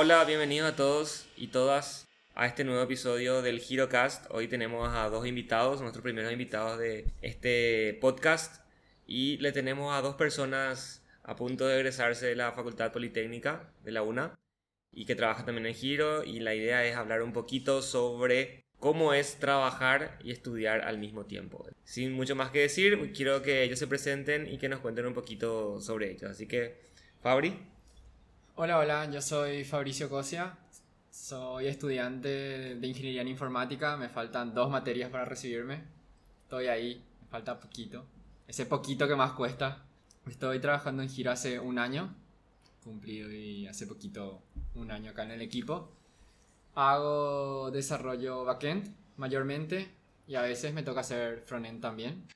hola, bienvenidos a todos y todas a este nuevo episodio del HeroCast. Hoy tenemos a dos invitados, nuestros primeros invitados de este podcast. Y le tenemos a dos personas a punto de egresarse de la Facultad Politécnica de la UNA y que trabajan también en Giro. Y la idea es hablar un poquito sobre cómo es trabajar y estudiar al mismo tiempo. Sin mucho más que decir, quiero que ellos se presenten y que nos cuenten un poquito sobre ellos. Así que, Fabri. Hola, hola, yo soy Fabricio Cosia, soy estudiante de Ingeniería en Informática, me faltan dos materias para recibirme, estoy ahí, me falta poquito, ese poquito que más cuesta. Estoy trabajando en Giro hace un año, cumplido y hace poquito un año acá en el equipo. Hago desarrollo backend mayormente y a veces me toca hacer frontend también.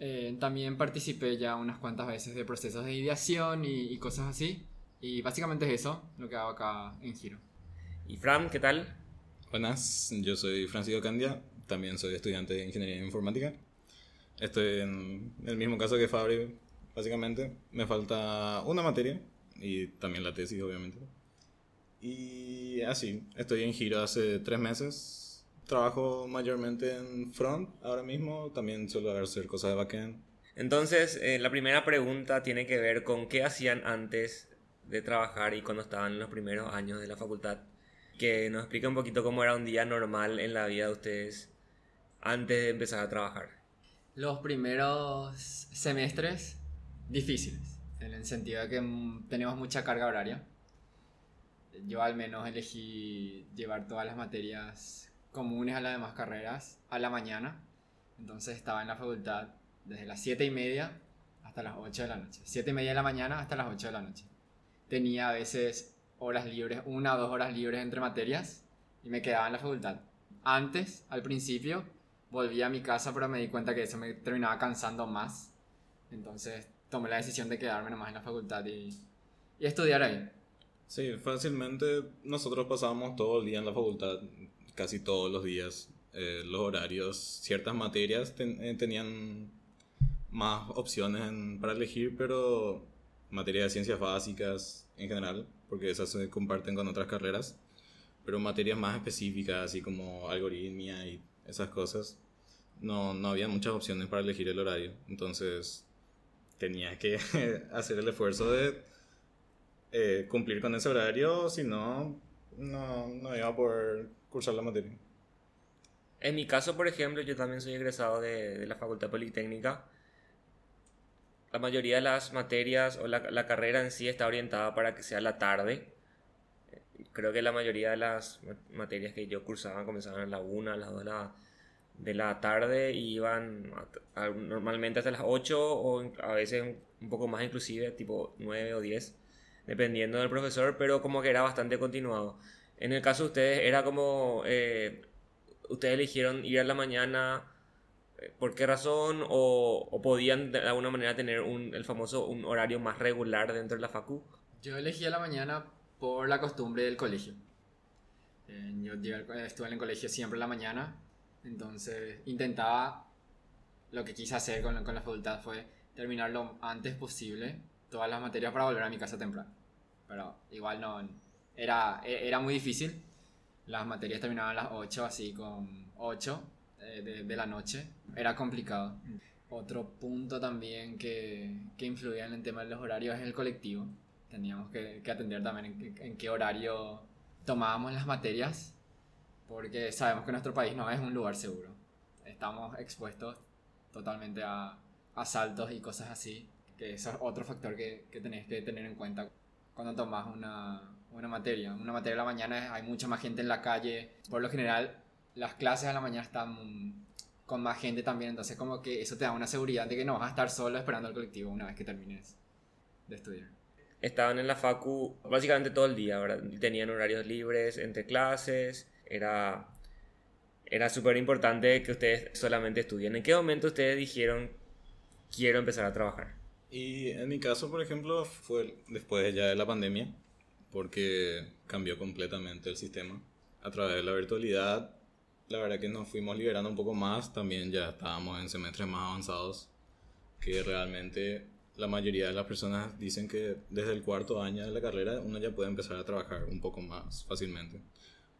Eh, también participé ya unas cuantas veces de procesos de ideación y, y, cosas así. Y básicamente es eso lo que hago acá en Giro. ¿Y Fran, qué tal? Buenas, yo soy Francisco Candia, también soy estudiante de Ingeniería en Informática. Estoy en el mismo caso que Fabri, básicamente. Me falta una materia y también la tesis, obviamente. Y así, estoy en Giro hace tres meses. Trabajo mayormente en front ahora mismo. También suelo hacer cosas de backend. Entonces, eh, la primera pregunta tiene que ver con qué hacían antes de trabajar y cuando estaban en los primeros años de la facultad. Que nos explique un poquito cómo era un día normal en la vida de ustedes antes de empezar a trabajar. Los primeros semestres difíciles, en el sentido de que tenemos mucha carga horaria yo al menos elegí llevar todas las materias comunes a las demás carreras a la mañana. Entonces estaba en la facultad desde las 7 y media hasta las 8 de la noche. 7 y media de la mañana hasta las 8 de la noche. Tenía a veces horas libres, una o dos horas libres entre materias y me quedaba en la facultad. Antes, al principio, volví a mi casa, pero me di cuenta que eso me terminaba cansando más. Entonces tomé la decisión de quedarme nomás en la facultad y, y estudiar ahí. Sí, fácilmente nosotros pasábamos todo el día en la facultad, casi todos los días. Eh, los horarios, ciertas materias eh, tenían más opciones para elegir, pero materias de ciencias básicas en general, porque esas se comparten con otras carreras, pero materias más específicas, así como algoritmia y esas cosas, no, no había muchas opciones para elegir el horario. Entonces tenía que hacer el esfuerzo de eh, cumplir con ese horario, si no, no iba a poder cursar la materia. En mi caso, por ejemplo, yo también soy egresado de, de la Facultad Politécnica. La mayoría de las materias o la, la, carrera en sí está orientada para que sea la tarde. Creo que la mayoría de las materias que yo cursaba comenzaban a la 1, a las 2 de la, de la tarde y iban normalmente hasta las 8 o a veces un poco más inclusive, tipo 9 o 10 dependiendo del profesor, pero como que era bastante continuado. En el caso de ustedes, era como, eh, ustedes eligieron ir a la mañana, ¿por qué razón? O, podían de alguna manera tener un, el famoso un horario más regular dentro de la facu? Yo elegí a la mañana por la costumbre del colegio. Eh, yo estuve en el colegio siempre en la mañana, entonces intentaba, lo que quise hacer con, con la facultad fue terminar lo antes posible todas las materias para volver a mi casa temprano. Pero igual no. Era, e, era muy difícil. Las materias terminaban a las 8, así con 8 eh, de, de, la noche. Era complicado. Otro punto también que, que, influía en el tema de los horarios es el colectivo. Teníamos que, que atender también en, en, qué horario tomábamos las materias, porque sabemos que nuestro país no es un lugar seguro. Estamos expuestos totalmente a asaltos y cosas así que eso es otro factor que, que tenés que tener en cuenta cuando tomas una, una materia. Una materia de la mañana hay mucha más gente en la calle. Por lo general, las clases a la mañana están con más gente también, entonces como que eso te da una seguridad de que no vas a estar solo esperando al colectivo una vez que termines de estudiar. Estaban en la facu básicamente todo el día, ¿verdad? Tenían horarios libres entre clases, era, era súper importante que ustedes solamente estudien. ¿En qué momento ustedes dijeron quiero empezar a trabajar? Y en mi caso, por ejemplo, fue después ya de la pandemia, porque cambió completamente el sistema. A través de la virtualidad, la verdad que nos fuimos liberando un poco más, también ya estábamos en semestres más avanzados, que realmente la mayoría de las personas dicen que desde el cuarto año de la carrera uno ya puede empezar a trabajar un poco más fácilmente.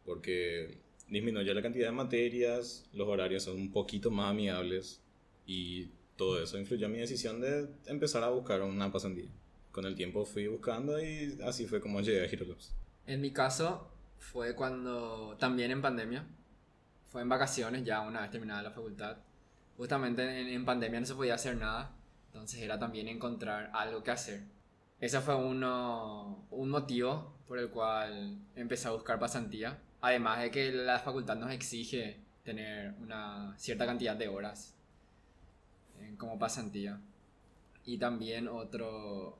Porque disminuye la cantidad de materias, los horarios son un poquito más amigables y todo eso influyó en mi decisión de empezar a buscar una pasantía. Con el tiempo fui buscando y así fue como llegué a Girolabs. En mi caso fue cuando, también en pandemia, fue en vacaciones ya una vez terminada la facultad. Justamente en, en pandemia no se podía hacer nada, entonces era también encontrar algo que hacer. Ese fue uno, un motivo por el cual empecé a buscar pasantía. Además de que la facultad nos exige tener una cierta cantidad de horas eh, como pasantía. Y también otro,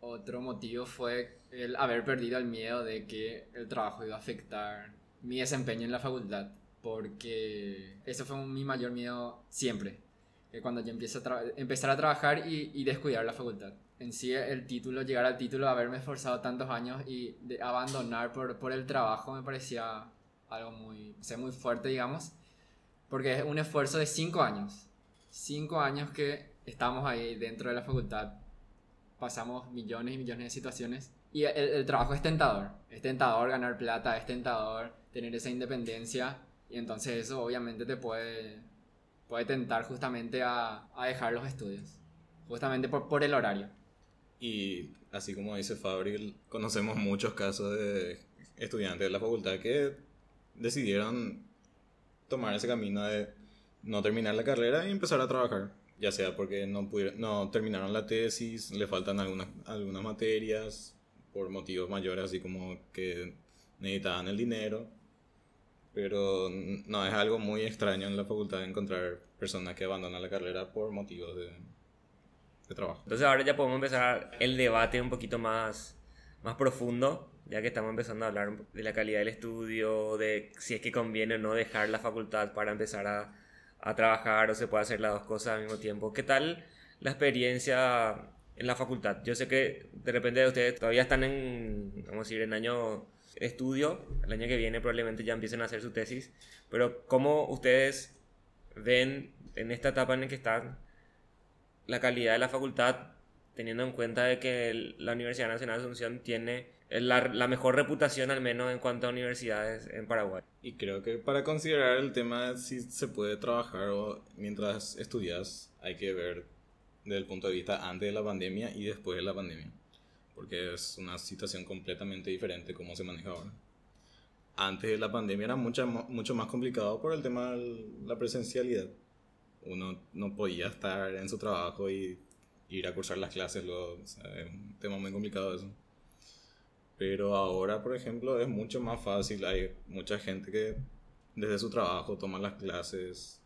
otro motivo fue el haber perdido el miedo de que el trabajo iba a afectar mi desempeño en la facultad. Porque ese fue mi mayor miedo siempre. Que cuando yo empiezo a empezar a trabajar y, y, descuidar la facultad. En sí, el título, llegar al título, haberme esforzado tantos años y de abandonar por, por el trabajo me parecía algo muy, o sea, muy fuerte, digamos. Porque es un esfuerzo de cinco años. Cinco años que estamos ahí dentro de la facultad pasamos millones y millones de situaciones y el, el, trabajo es tentador. Es tentador ganar plata, es tentador tener esa independencia y entonces eso obviamente te puede, puede tentar justamente a, a dejar los estudios, justamente por, por el horario. Y así como dice Fabril, conocemos muchos casos de estudiantes de la facultad que decidieron tomar ese camino de no terminar la carrera y empezar a trabajar ya sea porque no, pudieron, no terminaron la tesis, le faltan algunas, algunas materias por motivos mayores, así como que necesitaban el dinero. Pero no, es algo muy extraño en la facultad encontrar personas que abandonan la carrera por motivos de, de trabajo. Entonces ahora ya podemos empezar el debate un poquito más, más profundo, ya que estamos empezando a hablar de la calidad del estudio, de si es que conviene o no dejar la facultad para empezar a a trabajar o se puede hacer las dos cosas al mismo tiempo. ¿Qué tal la experiencia en la facultad? Yo sé que de repente ustedes todavía están en, vamos a decir, en año estudio, el año que viene probablemente ya empiecen a hacer su tesis, pero ¿cómo ustedes ven en esta etapa en la que están la calidad de la facultad, teniendo en cuenta de que la Universidad Nacional de Asunción tiene la, mejor reputación al menos en cuanto a universidades en Paraguay. Y creo que para considerar el tema si se puede trabajar o mientras estudias hay que ver desde el punto de vista antes de la pandemia y después de la pandemia. Porque es una situación completamente diferente como se maneja ahora. Antes de la pandemia era mucho, mucho más complicado por el tema de la presencialidad. Uno no podía estar en su trabajo y ir a cursar las clases, luego, es un tema muy complicado eso. Pero ahora, por ejemplo, es mucho más fácil. Hay mucha gente que desde su trabajo toma las clases.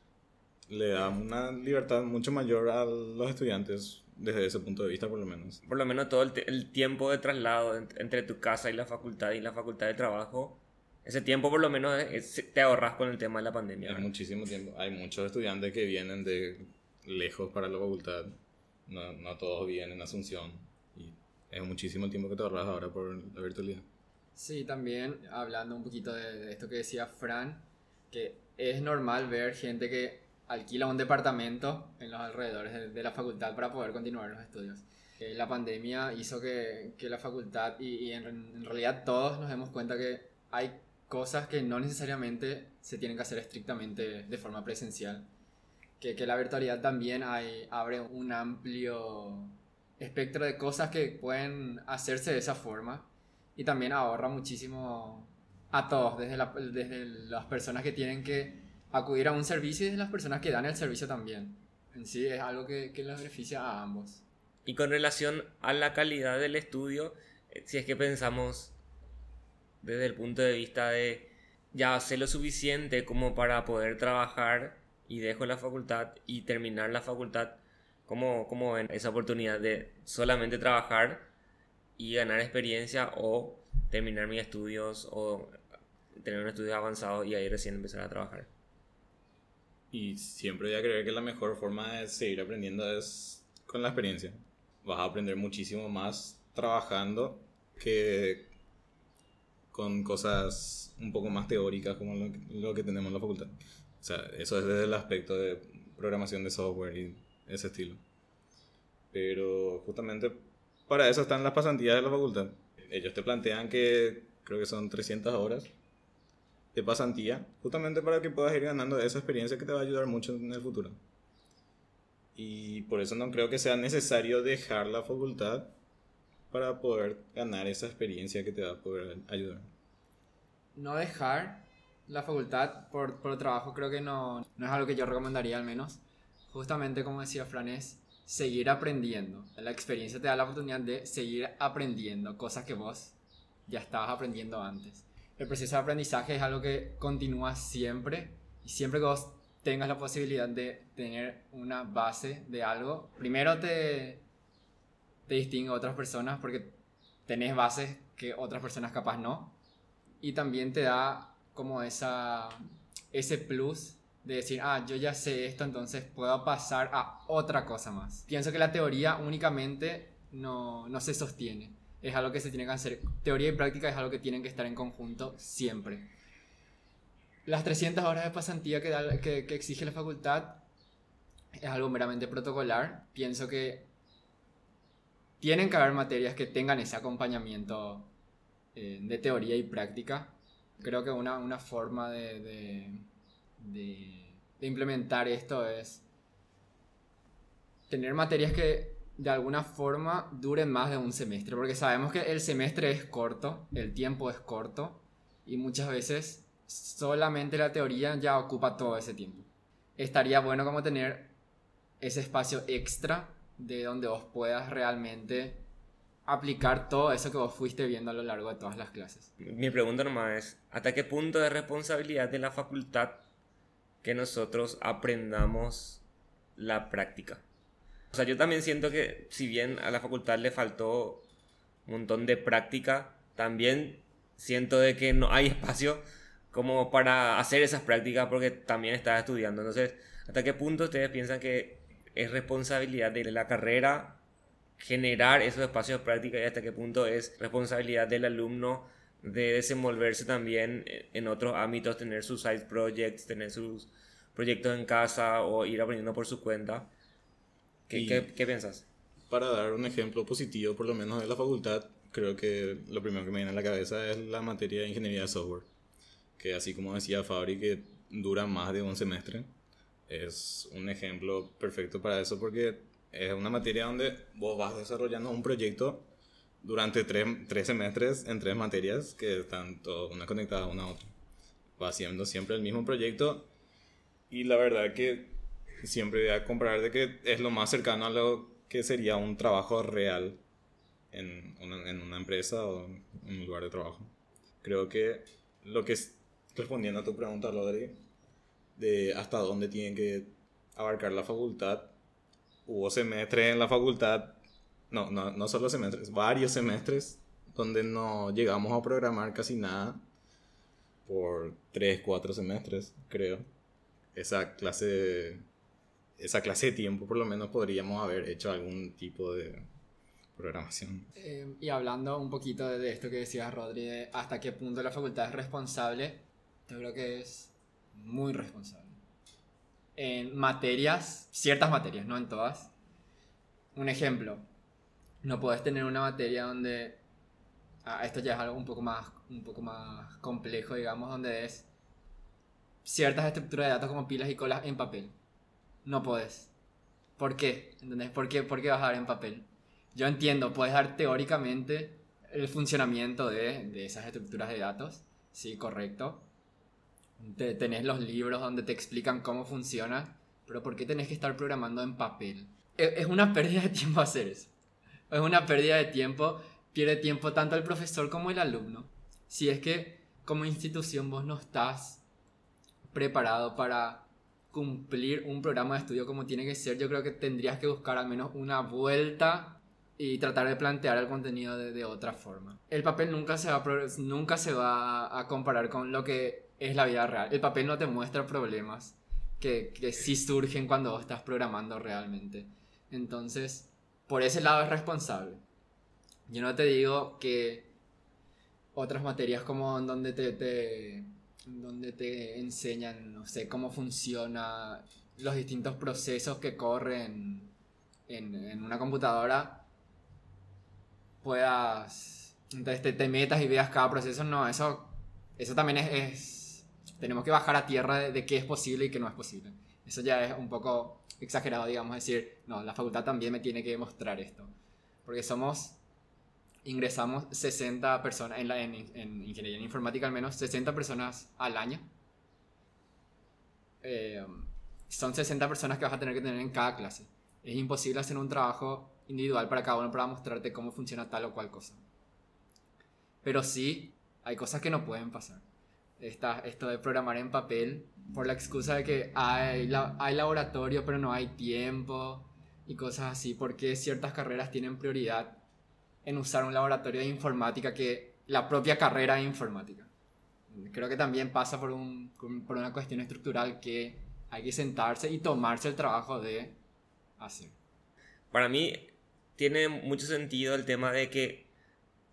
Le da una libertad mucho mayor a los estudiantes desde ese punto de vista, por lo menos. Por lo menos todo el, el tiempo de traslado entre tu casa y la facultad y la facultad de trabajo, ese tiempo por lo menos es, te ahorras con el tema de la pandemia. Es muchísimo tiempo. Hay muchos estudiantes que vienen de lejos para la facultad. No, no todos vienen en Asunción es muchísimo tiempo que te ahorras ahora por la virtualidad. Sí, también hablando un poquito de, esto que decía Fran, que es normal ver gente que alquila un departamento en los alrededores de, la facultad para poder continuar los estudios. Eh, la pandemia hizo que, que la facultad y, y en, en, realidad todos nos demos cuenta que hay cosas que no necesariamente se tienen que hacer estrictamente de forma presencial. Que, que la virtualidad también hay, abre un amplio espectro de cosas que pueden hacerse de esa forma y también ahorra muchísimo a todos, desde, la, desde las personas que tienen que acudir a un servicio y desde las personas que dan el servicio también. En sí es algo que, que les beneficia a ambos. Y con relación a la calidad del estudio, eh, si es que pensamos desde el punto de vista de ya sé lo suficiente como para poder trabajar y dejo la facultad y terminar la facultad, ¿Cómo, ¿Cómo ven esa oportunidad de solamente trabajar y ganar experiencia o terminar mis estudios o tener un estudio avanzado y ahí recién empezar a trabajar? Y siempre voy a creer que la mejor forma de seguir aprendiendo es con la experiencia. Vas a aprender muchísimo más trabajando que con cosas un poco más teóricas como lo que, lo que tenemos en la facultad. O sea, eso es desde el aspecto de programación de software y ese estilo. Pero justamente para eso están las pasantías de la facultad. Ellos te plantean que creo que son 300 horas de pasantía, justamente para que puedas ir ganando esa experiencia que te va a ayudar mucho en el futuro. Y por eso no creo que sea necesario dejar la facultad para poder ganar esa experiencia que te va a poder ayudar. No dejar la facultad por, por trabajo creo que no, no es algo que yo recomendaría al menos. Justamente como decía Fran, es seguir aprendiendo. La experiencia te da la oportunidad de seguir aprendiendo cosas que vos ya estabas aprendiendo antes. El proceso de aprendizaje es algo que continúa siempre y siempre que vos tengas la posibilidad de tener una base de algo, primero te, te distingue a otras personas porque tenés bases que otras personas capaz no y también te da como esa, ese plus de decir, ah, yo ya sé esto, entonces puedo pasar a otra cosa más. Pienso que la teoría únicamente no, no se sostiene. Es algo que se tiene que hacer. Teoría y práctica es algo que tienen que estar en conjunto siempre. Las 300 horas de pasantía que, que, exige la facultad es algo meramente protocolar. Pienso que tienen que haber materias que tengan ese acompañamiento eh, de teoría y práctica. Creo que una, una forma de, de, de implementar esto es tener materias que de alguna forma duren más de un semestre, porque sabemos que el semestre es corto, el tiempo es corto, y muchas veces solamente la teoría ya ocupa todo ese tiempo. Estaría bueno como tener ese espacio extra de donde vos puedas realmente aplicar todo eso que vos fuiste viendo a lo largo de todas las clases. Mi pregunta nomás es, ¿hasta qué punto de responsabilidad de la facultad que nosotros aprendamos la práctica? O sea, yo también siento que si bien a la facultad le faltó un montón de práctica, también siento de que no hay espacio como para hacer esas prácticas porque también estás estudiando. Entonces, ¿hasta qué punto ustedes piensan que es responsabilidad de la carrera generar esos espacios de práctica y hasta qué punto es responsabilidad del alumno de desenvolverse también en otros ámbitos, tener sus side projects, tener sus proyectos en casa o ir aprendiendo por su cuenta? ¿Qué, qué, qué piensas? Para dar un ejemplo positivo, por lo menos de la facultad, creo que lo primero que me viene a la cabeza es la materia de ingeniería de software, que así como decía Fabri, que dura más de un semestre es un ejemplo perfecto para eso porque es una materia donde vos vas desarrollando un proyecto durante tres, tres semestres en tres materias que están todas una conectada una a otra. Va haciendo siempre el mismo proyecto y la verdad que siempre voy a comparar de que es lo más cercano a lo que sería un trabajo real en una, en una empresa o en un lugar de trabajo. Creo que lo que es, respondiendo a tu pregunta, Rodri, de hasta dónde tienen que abarcar la facultad. Hubo semestres en la facultad, no, no, no solo semestres, varios semestres donde no llegamos a programar casi nada por 3, 4 semestres, creo. Esa clase, esa clase de tiempo por lo menos podríamos haber hecho algún tipo de programación. Eh, y hablando un poquito de esto que decías, Rodri, de hasta qué punto la facultad es responsable, yo creo que es muy responsable. En materias, ciertas materias, no en todas. Un ejemplo, no puedes tener una materia donde ah, esto ya es algo un poco más un poco más complejo, digamos, donde es ciertas estructuras de datos como pilas y colas en papel. No puedes. ¿Por qué? ¿Entendés? ¿Por qué, ¿Por qué vas a dar en papel? Yo entiendo, puedes dar teóricamente el funcionamiento de, esas estructuras de datos, sí, correcto, tenés los libros donde te explican cómo funciona, pero ¿por qué tenés que estar programando en papel? E, es una pérdida de tiempo hacer eso. Es una pérdida de tiempo, pierde tiempo tanto el profesor como el alumno. Si es que como institución vos no estás preparado para cumplir un programa de estudio como tiene que ser, yo creo que tendrías que buscar al menos una vuelta y tratar de plantear el contenido de, otra forma. El papel nunca se, va nunca se va a comparar con lo que es la vida real. El papel no te muestra problemas que, que sí surgen cuando estás programando realmente. Entonces, por ese lado es responsable. Yo no te digo que otras materias como donde te, te, donde te enseñan, no sé, cómo funciona los distintos procesos que corren en, en una computadora puedas, entonces te, te metas y veas cada proceso, no, eso, eso también es, es- tenemos que bajar a tierra de, de qué es posible y qué no es posible. Eso ya es un poco exagerado, digamos, decir, no, la facultad también me tiene que demostrar esto. Porque somos, ingresamos 60 personas, en, la, en, en ingeniería en informática al menos, 60 personas al año. Eh, son 60 personas que vas a tener que tener en cada clase. Es imposible hacer un trabajo individual para cada uno para mostrarte cómo funciona tal o cual cosa. Pero sí, hay cosas que no pueden pasar. Está esto de programar en papel por la excusa de que hay, la- hay laboratorio pero no hay tiempo y cosas así, porque ciertas carreras tienen prioridad en usar un laboratorio de informática que la propia carrera de informática. Creo que también pasa por, un, por una cuestión estructural que hay que sentarse y tomarse el trabajo de hacer. Para mí tiene mucho sentido el tema de que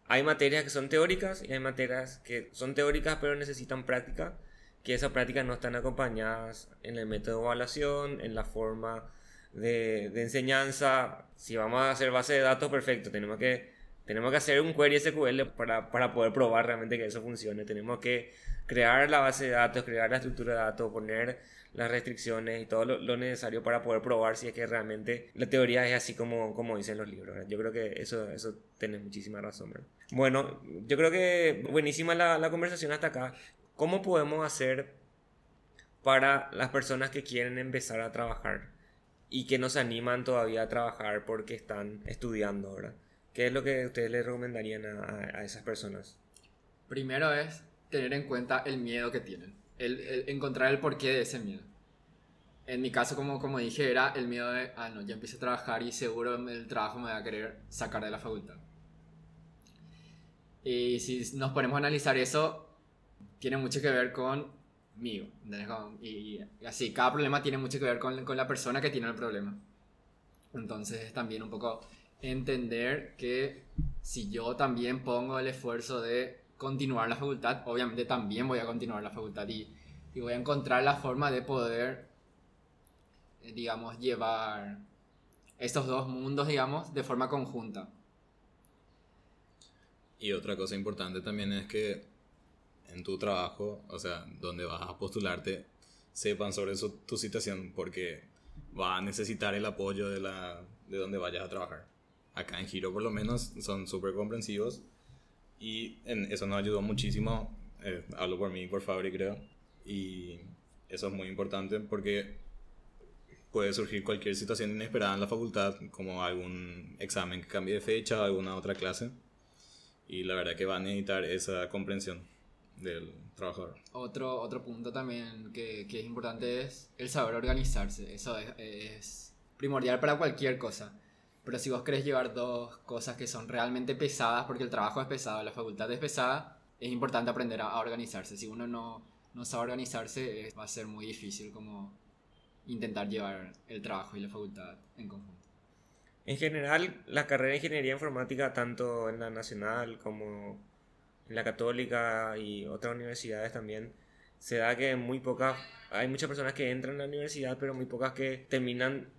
hay materias que son teóricas y hay materias que son teóricas pero necesitan práctica, que esas prácticas no están acompañadas en el método de evaluación, en la forma de, de enseñanza. Si vamos a hacer base de datos, perfecto, tenemos que, tenemos que hacer un query SQL para, para poder probar realmente que eso funcione. Tenemos que crear la base de datos, crear la estructura de datos, poner las restricciones y todo lo, lo necesario para poder probar si es que realmente la teoría es así como, como dicen los libros. Yo creo que eso, eso tiene muchísima razón. Bueno, yo creo que buenísima la, la conversación hasta acá. ¿Cómo podemos hacer para las personas que quieren empezar a trabajar y que no se animan todavía a trabajar porque están estudiando, ¿verdad? ¿Qué es lo que ustedes les recomendarían a, a- esas personas? Primero es tener en cuenta el miedo que tienen, el, el encontrar el porqué de ese miedo. En mi caso, como, como dije, era el miedo de, ah, no, ya empiezo a trabajar y seguro el trabajo me va a querer sacar de la facultad. Y si nos ponemos a analizar eso, tiene mucho que ver conmigo. y, y así, cada problema tiene mucho que ver con, con la persona que tiene el problema. Entonces es también un poco entender que si yo también pongo el esfuerzo de continuar la facultad, obviamente también voy a continuar la facultad y, y voy a encontrar la forma de poder, eh, digamos, llevar estos dos mundos, digamos, de forma conjunta. Y otra cosa importante también es que en tu trabajo, o sea, donde vas a postularte, sepan sobre su- tu situación porque va a necesitar el apoyo de, la, de donde vayas a trabajar. Acá en Giro por lo menos son súper comprensivos y eso nos ayudó muchísimo. eh, hablo por mí, por Fabri creo. Y eso es muy importante porque puede surgir cualquier situación inesperada en la facultad, como algún examen que cambie de fecha o alguna otra clase. Y la verdad que va a necesitar esa comprensión del trabajador. Otro, otro punto también que, que es importante es el saber organizarse. Eso es, es primordial para cualquier cosa. Pero si vos querés llevar dos cosas que son realmente pesadas, porque el trabajo es pesado, la facultad es pesada, es importante aprender a, a organizarse. Si uno no, no sabe organizarse, es- va a ser muy difícil como intentar llevar el trabajo y la facultad en conjunto. En general, la carrera de ingeniería informática, tanto en la nacional como en la católica y otras universidades también, se da que muy pocas, hay muchas personas que entran a la universidad, pero muy pocas que terminan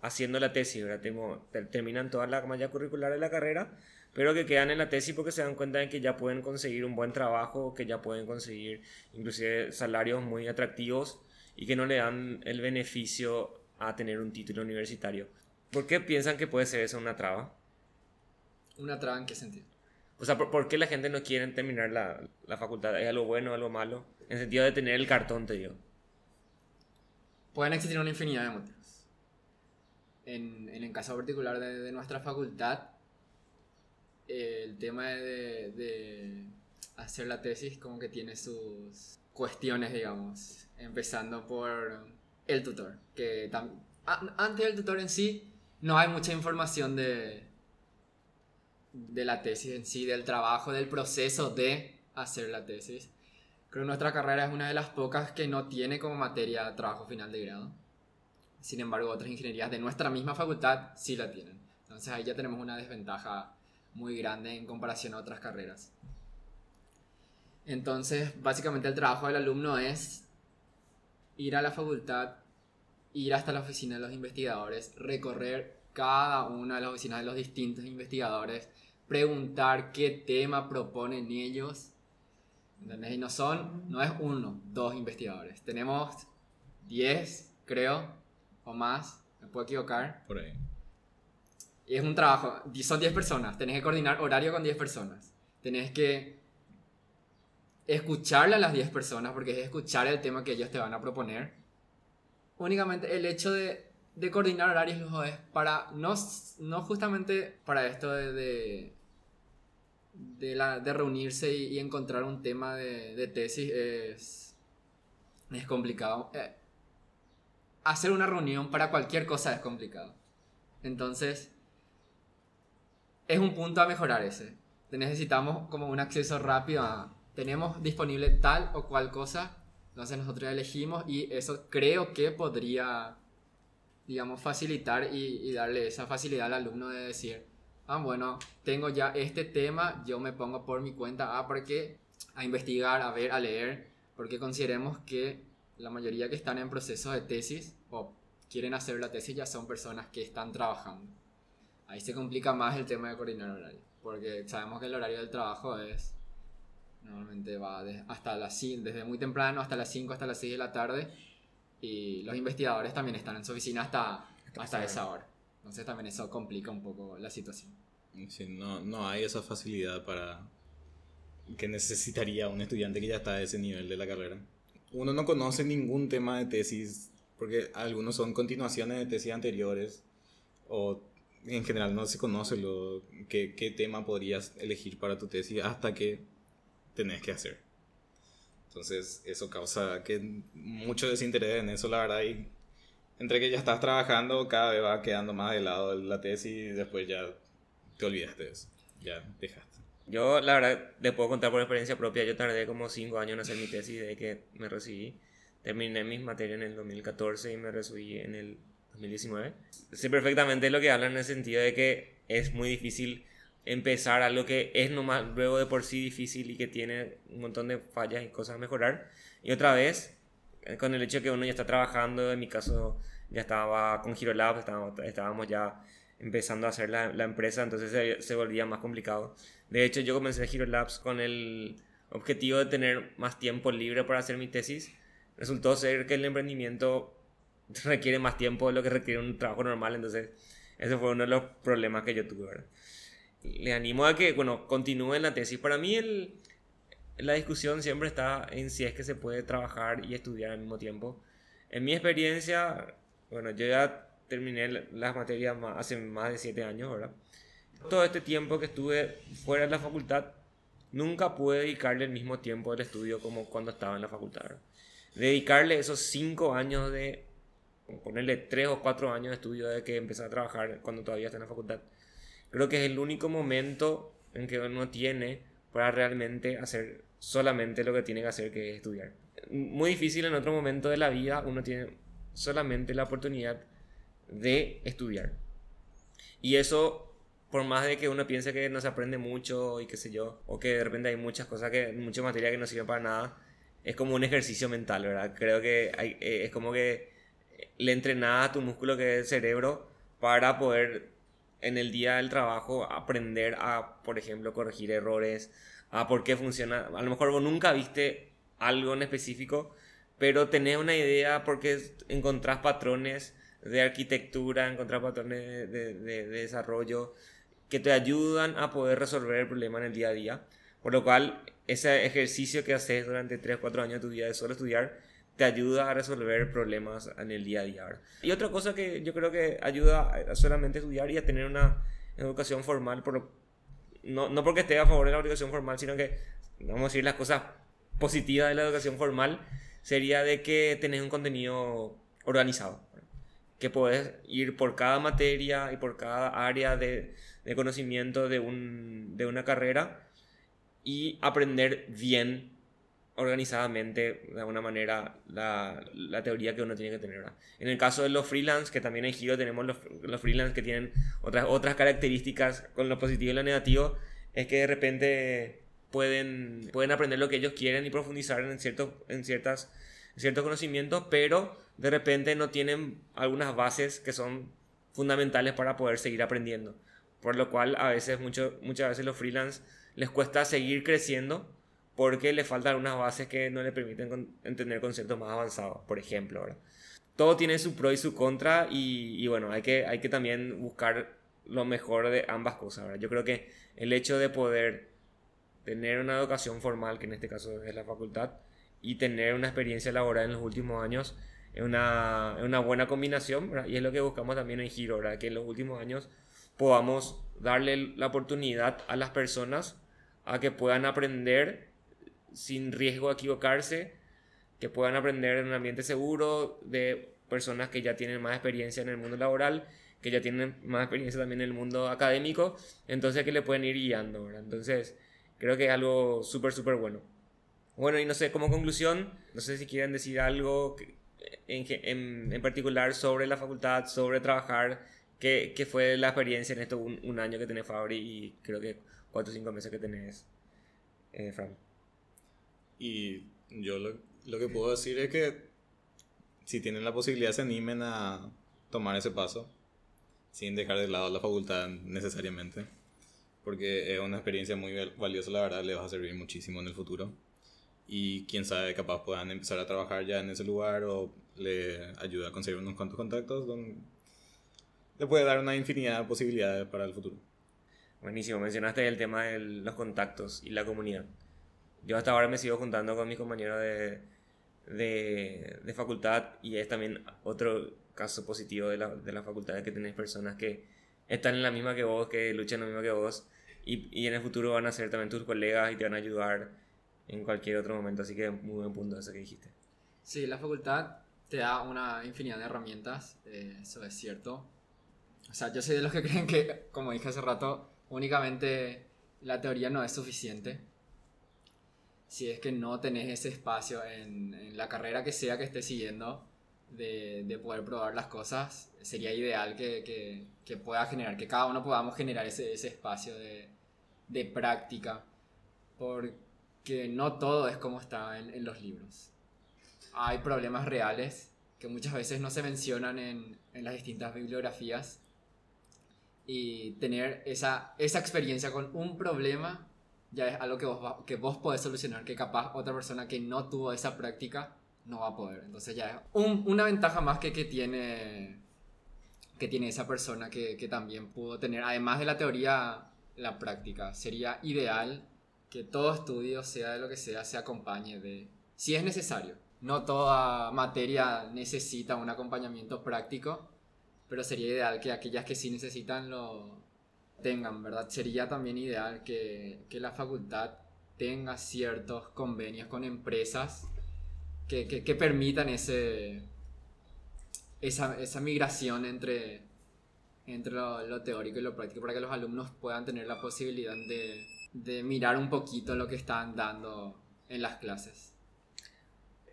haciendo la tesis, ¿verdad? Terminan toda la malla curricular de la carrera, pero que quedan en la tesis porque se dan cuenta de que ya pueden conseguir un buen trabajo, que ya pueden conseguir inclusive salarios muy atractivos y que no le dan el beneficio a tener un título universitario. ¿Por qué piensan que puede ser eso una traba? ¿Una traba en qué sentido? O sea, ¿por, por qué la gente no quiere terminar la, la facultad? ¿Es algo bueno o algo malo? En el sentido de tener el cartón, te digo. Pueden existir una infinidad de motivos. En, en el caso particular de, de nuestra facultad, el tema de, de hacer la tesis como que tiene sus cuestiones, digamos. Empezando por el tutor, que antes del tutor en sí no hay mucha información de, de la tesis en sí, del trabajo, del proceso de hacer la tesis. Creo que nuestra carrera es una de las pocas que no tiene como materia trabajo final de grado. Sin embargo, otras ingenierías de nuestra misma facultad sí la tienen. Entonces ahí ya tenemos una desventaja muy grande en comparación a otras carreras. Entonces, básicamente el trabajo del alumno es ir a la facultad, ir hasta la oficina de los investigadores, recorrer cada una de las oficinas de los distintos investigadores, preguntar qué tema proponen ellos. ¿Entendés? Y no son, no es uno, dos investigadores. Tenemos 10, creo, o más, me puedo equivocar. Por ahí. Y es un trabajo, son 10 personas, tenés que coordinar horario con 10 personas. Tenés que escucharle a las 10 personas, porque es escuchar el tema que ellos te van a proponer. Únicamente el hecho de, de coordinar horarios es para, no, no justamente para esto de, de, de la, de reunirse y, y encontrar un tema de, de tesis es, es complicado. Eh, hacer una reunión para cualquier cosa es complicado. Entonces, es un punto a mejorar ese. Necesitamos como un acceso rápido a... Tenemos disponible tal o cual cosa, entonces nosotros elegimos y eso creo que podría, digamos, facilitar y, y darle esa facilidad al alumno de decir, ah, bueno, tengo ya este tema, yo me pongo por mi cuenta, ah, porque a investigar, a ver, a leer, porque consideremos que la mayoría que están en proceso de tesis quieren hacer la tesis ya son personas que están trabajando. Ahí se complica más el tema de coordinar horario, porque sabemos que el horario del trabajo es normalmente va de- hasta las 5, desde muy temprano hasta las 5 hasta las 6 de la tarde y los investigadores también están en su oficina hasta, hasta esa hora. Entonces también eso complica un poco la situación. Sí, no, no hay esa facilidad para que necesitaría un estudiante que ya está a ese nivel de la carrera. Uno no conoce ningún tema de tesis, porque algunos son continuaciones de tesis anteriores, o en general no se conoce lo, qué, qué tema podrías elegir para tu tesis hasta que tenés que hacer. Entonces eso causa que mucho desinterés en eso, la verdad, y entre que ya estás trabajando, cada vez va quedando más de lado la tesis y después ya te olvidaste de eso. Ya dejaste. Yo, la verdad, te puedo contar por experiencia propia. Yo tardé como 5 años en hacer mi tesis desde que me recibí. Terminé mis materias en el 2014 y me recibí en el 2019. Sé perfectamente lo que hablan en el sentido de que es muy difícil empezar algo que es nomás luego de por sí difícil y que tiene un montón de fallas y cosas a mejorar. Y otra vez, con el hecho de que uno ya está trabajando, en mi caso ya estaba con Hero Labs, estábamos, estábamos ya empezando a hacer la, la empresa, entonces se, se volvía más complicado. De hecho, yo comencé Hero Labs con el objetivo de tener más tiempo libre para hacer mi tesis. Resultó ser que el emprendimiento requiere más tiempo de lo que requiere un trabajo normal, entonces ese fue uno de los problemas que yo tuve. ¿verdad? Le animo a que, bueno, continúen la tesis. Para mí el, la discusión siempre está en si es que se puede trabajar y estudiar al mismo tiempo. En mi experiencia, bueno, yo ya terminé las materias más- hace más de 7 años, ¿verdad? Todo este tiempo que estuve fuera de la facultad, nunca pude dedicarle el mismo tiempo al estudio como cuando estaba en la facultad. ¿verdad? Dedicarle esos 5 años de, ponerle 3 o 4 años de estudio de que empecé a trabajar cuando todavía está en la facultad, creo que es el único momento en que uno tiene para realmente hacer solamente lo que tiene que hacer, que es estudiar. Muy difícil en otro momento de la vida, uno tiene solamente la oportunidad de estudiar. Y eso, por más de que uno piense que no se aprende mucho y qué sé yo, o que de repente hay muchas cosas, que mucha materia que no sirve para nada, es como un ejercicio mental, ¿verdad? Creo que eh, es como que le entrenás a tu músculo que es el cerebro para poder en el día del trabajo aprender a, por ejemplo, corregir errores, a por qué funciona. A lo mejor vos nunca viste algo en específico, pero tenés una idea porque encontrás patrones de arquitectura, encontrás patrones de desarrollo que te ayudan a poder resolver el problema en el día a día. Por lo cual, ese ejercicio que haces durante 3 o 4 años de tu vida de solo estudiar, te ayuda a resolver problemas en el día a día. Y otra cosa que yo creo que ayuda a solamente estudiar y a tener una educación formal, por, no, no porque esté a favor de la educación formal, sino que, vamos a decir, las cosas positivas de la educación formal, sería de que tenés un contenido organizado. Que podés ir por cada materia y por cada área de, de conocimiento de, un, de una carrera y aprender bien organizadamente, de alguna manera, la, la teoría que uno tiene que tener. ¿verdad? En el caso de los freelance, que también en Giro tenemos los, los freelance que tienen otras, otras características con lo positivo y lo negativo, es que de repente pueden, pueden aprender lo que ellos quieren y profundizar en, ciertos en ciertas, ciertos conocimientos, pero de repente no tienen algunas bases que son fundamentales para poder seguir aprendiendo. Por lo cual a veces, mucho, muchas veces los freelance les cuesta seguir creciendo porque les faltan unas bases que no le permiten entender conceptos más avanzados, por ejemplo. Todo tiene su pro y su contra y, bueno, hay que, hay que también buscar lo mejor de ambas cosas. Yo creo que el hecho de poder tener una educación formal, que en este caso es la facultad, y tener una experiencia laboral en los últimos años es una, una buena combinación y es lo que buscamos también en Giro, que en los últimos años podamos darle la oportunidad a las personas a que puedan aprender sin riesgo de equivocarse, que puedan aprender en un ambiente seguro de personas que ya tienen más experiencia en el mundo laboral, que ya tienen más experiencia también en el mundo académico, entonces que le pueden ir guiando, Entonces, creo que es algo súper, súper bueno. Bueno, y no sé, como conclusión, no sé si quieren decir algo en, en, particular sobre la facultad, sobre trabajar, ¿qué, fue la experiencia en esto, un, año que tenés Fabri y creo que cuatro o cinco meses que tenés, eh, Fran? Y yo lo, lo, que puedo decir es que si tienen la posibilidad se animen a tomar ese paso sin dejar de lado la facultad necesariamente porque es una experiencia muy valiosa la verdad le va a servir muchísimo en el futuro y quién sabe capaz puedan empezar a trabajar ya en ese lugar o le ayuda a conseguir unos cuantos contactos donde le puede dar una infinidad de posibilidades para el futuro. Buenísimo, mencionaste el tema de los contactos y la comunidad. Yo hasta ahora me sigo juntando con mis compañeros de, de, de facultad y es también otro caso positivo de la, de la facultad, que tenés personas que están en la misma que vos, que luchan lo mismo que vos y, y en el futuro van a ser también tus colegas y te van a ayudar en cualquier otro momento, así que muy buen punto eso que dijiste. Sí, la facultad te da una infinidad de herramientas, eh, eso es cierto. O sea, yo soy de los que creen que, como dije hace rato, únicamente la teoría no es suficiente si es que no tenés ese espacio en, la carrera que sea que estés siguiendo de, poder probar las cosas, sería ideal que, pueda generar, que cada uno podamos generar ese, espacio de, práctica, porque no todo es como está en, los libros. Hay problemas reales que muchas veces no se mencionan en, las distintas bibliografías y tener esa, esa experiencia con un problema ya es algo que vos, que vos podés solucionar, que capaz otra persona que no tuvo esa práctica no va a poder. Entonces ya es una ventaja más que, que, tiene, que tiene esa persona que, que también pudo tener, además de la teoría, la práctica. Sería ideal que todo estudio, sea de lo que sea, se acompañe de, si es necesario. No toda materia necesita un acompañamiento práctico, pero sería ideal que aquellas que sí necesitan lo, tengan, ¿verdad? Sería también ideal que, que la facultad tenga ciertos convenios con empresas que, que, permitan ese, esa, esa, migración entre, entre lo, teórico y lo práctico para que los alumnos puedan tener la posibilidad de, de mirar un poquito lo que están dando en las clases.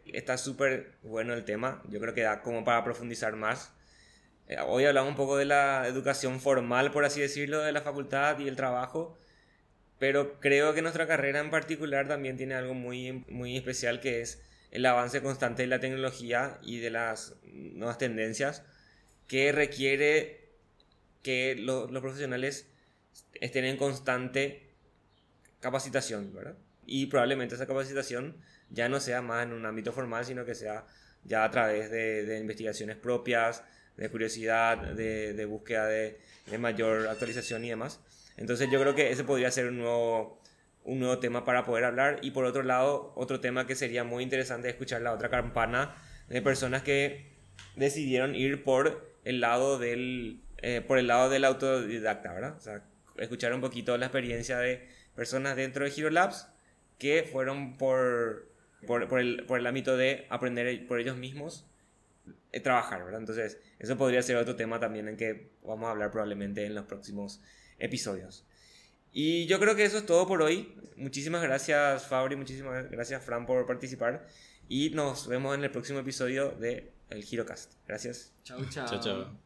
Está súper bueno el tema, yo creo que da como para profundizar más eh, hoy hablamos un poco de la educación formal, por así decirlo, de la facultad y el trabajo, pero creo que nuestra carrera en particular también tiene algo muy, muy especial que es el avance constante de la tecnología y de las nuevas tendencias que requiere que los profesionales estén en constante capacitación, ¿verdad? Y probablemente esa capacitación ya no sea más en un ámbito formal, sino que sea ya a través de, de investigaciones propias, de curiosidad, de, de búsqueda de, de, mayor actualización y demás. Entonces yo creo que ese podría ser un nuevo, un nuevo tema para poder hablar. Y por otro lado, otro tema que sería muy interesante escuchar la otra campana de personas que decidieron ir por el lado del, eh, por el lado del autodidacta, ¿verdad? O sea, escuchar un poquito la experiencia de personas dentro de Hero Labs que fueron por, por, por, el, por el ámbito de aprender por ellos mismos trabajar, ¿verdad? Entonces, eso podría ser otro tema también en que vamos a hablar probablemente en los próximos episodios. Y yo creo que eso es todo por hoy. Muchísimas gracias Fabri, muchísimas gracias Fran por participar y nos vemos en el próximo episodio de El Girocast. Gracias. Chao, chao. Chao, chao.